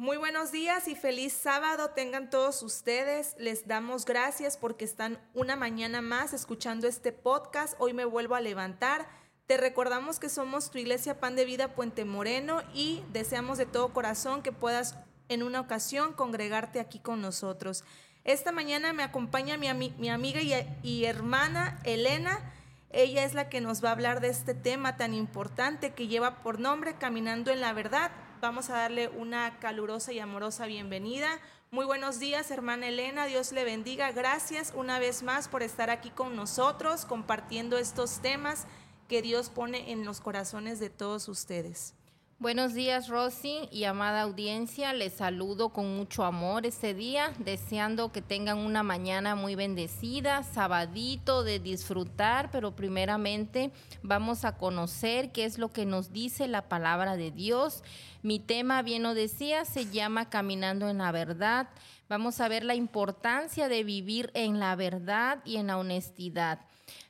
Muy buenos días y feliz sábado tengan todos ustedes. Les damos gracias porque están una mañana más escuchando este podcast. Hoy me vuelvo a levantar. Te recordamos que somos tu iglesia Pan de Vida Puente Moreno y deseamos de todo corazón que puedas en una ocasión congregarte aquí con nosotros. Esta mañana me acompaña mi, amiga y, hermana Elena. Ella es la que nos va a hablar de este tema tan importante que lleva por nombre Caminando en la Verdad Vamos a darle una calurosa y amorosa bienvenida. Muy buenos días, hermana Elena. Dios le bendiga. Gracias una vez más por estar aquí con nosotros, compartiendo estos temas que Dios pone en los corazones de todos ustedes. Buenos días, Rosy y amada audiencia. Les saludo con mucho amor este día, deseando que tengan una mañana muy bendecida, sabadito de disfrutar, pero primeramente vamos a conocer qué es lo que nos dice la palabra de Dios. Mi tema, bien lo decía, se llama Caminando en la verdad. Vamos a ver la importancia de vivir en la verdad y en la honestidad.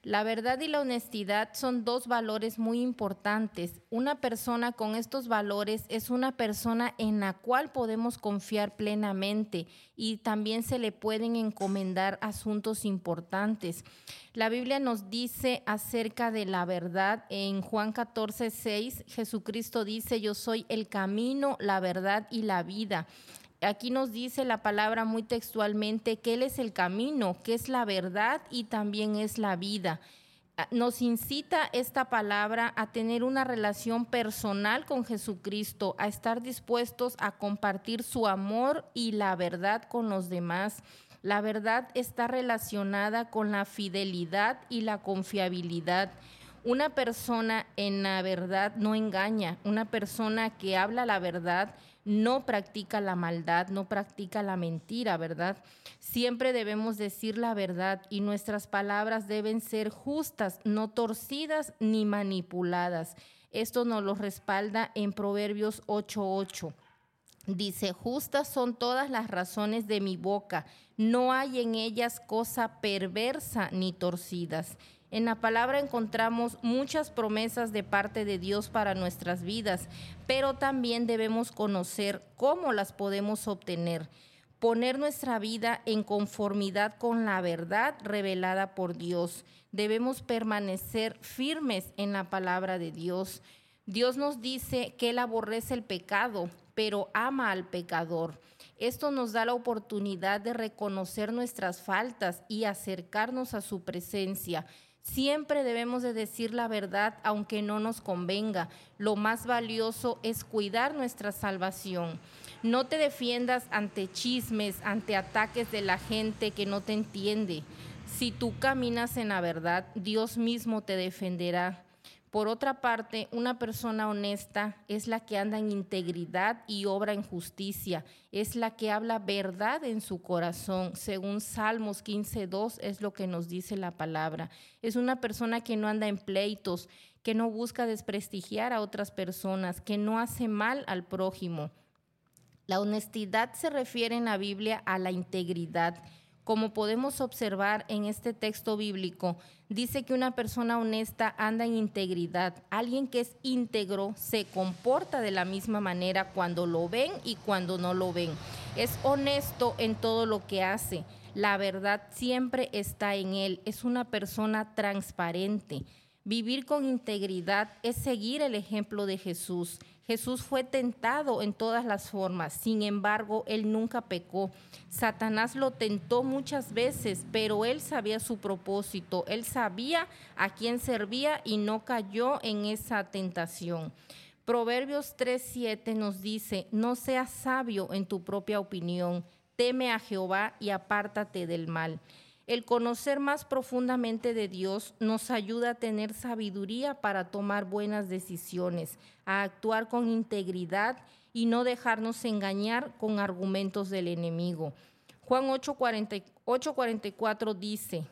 La verdad y la honestidad son dos valores muy importantes. Una persona con estos valores es una persona en la cual podemos confiar plenamente y también se le pueden encomendar asuntos importantes. La Biblia nos dice acerca de la verdad en Juan 14, 6, Jesucristo dice, yo soy el camino, la verdad y la vida aquí nos dice la palabra muy textualmente que Él es el camino, que es la verdad y también es la vida. Ah, nos incita esta palabra a tener una relación personal con Jesucristo, a estar dispuestos a compartir su amor y la verdad con los demás. La verdad está relacionada con la fidelidad y la confiabilidad. Una persona en la verdad no engaña, una persona que habla la verdad no practica la maldad, no practica la mentira, ¿verdad? Siempre debemos decir la verdad y nuestras palabras deben ser justas, no torcidas ni manipuladas. Esto nos lo respalda en Proverbios 8:8. Dice, justas son todas las razones de mi boca, no hay en ellas cosa perversa ni torcidas. En la palabra encontramos muchas promesas de parte de Dios para nuestras vidas, pero también debemos conocer cómo las podemos obtener, poner nuestra vida en conformidad con la verdad revelada por Dios. Debemos permanecer firmes en la palabra de Dios. Dios nos dice que Él aborrece el pecado, pero ama al pecador. Esto nos da la oportunidad de reconocer nuestras faltas y acercarnos a su presencia Siempre debemos de decir la verdad aunque no nos convenga. Lo más valioso es cuidar nuestra salvación. No te defiendas ante chismes, ante ataques de la gente que no te entiende. Si tú caminas en la verdad, Dios mismo te defenderá. Por otra parte, una persona honesta es la que anda en integridad y obra en justicia, es la que habla verdad en su corazón. Según Salmos 15.2 es lo que nos dice la palabra. Es una persona que no anda en pleitos, que no busca desprestigiar a otras personas, que no hace mal al prójimo. La honestidad se refiere en la Biblia a la integridad como podemos observar en este texto bíblico, dice que una persona honesta anda en integridad. Alguien que es íntegro se comporta de la misma manera cuando lo ven y cuando no lo ven. Es honesto en todo lo que hace. La verdad siempre está en él. Es una persona transparente. Vivir con integridad es seguir el ejemplo de Jesús. Jesús fue tentado en todas las formas, sin embargo, él nunca pecó. Satanás lo tentó muchas veces, pero él sabía su propósito, él sabía a quién servía y no cayó en esa tentación. Proverbios 3:7 nos dice, no seas sabio en tu propia opinión, teme a Jehová y apártate del mal. El conocer más profundamente de Dios nos ayuda a tener sabiduría para tomar buenas decisiones, a actuar con integridad y no dejarnos engañar con argumentos del enemigo. Juan 8:44 dice,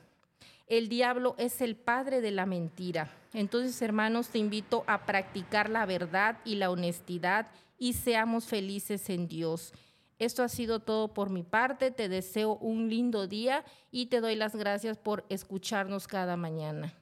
el diablo es el padre de la mentira. Entonces, hermanos, te invito a practicar la verdad y la honestidad y seamos felices en Dios. Esto ha sido todo por mi parte. Te deseo un lindo día y te doy las gracias por escucharnos cada mañana.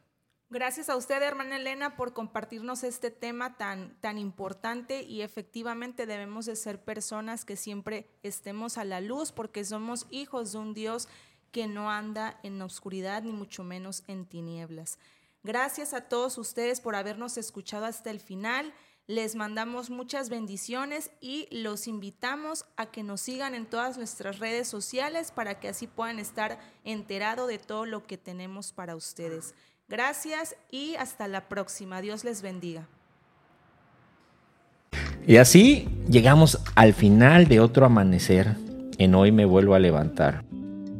Gracias a usted, hermana Elena, por compartirnos este tema tan, tan importante y efectivamente debemos de ser personas que siempre estemos a la luz porque somos hijos de un Dios que no anda en oscuridad ni mucho menos en tinieblas. Gracias a todos ustedes por habernos escuchado hasta el final. Les mandamos muchas bendiciones y los invitamos a que nos sigan en todas nuestras redes sociales para que así puedan estar enterados de todo lo que tenemos para ustedes. Gracias y hasta la próxima. Dios les bendiga. Y así llegamos al final de otro amanecer. En hoy me vuelvo a levantar.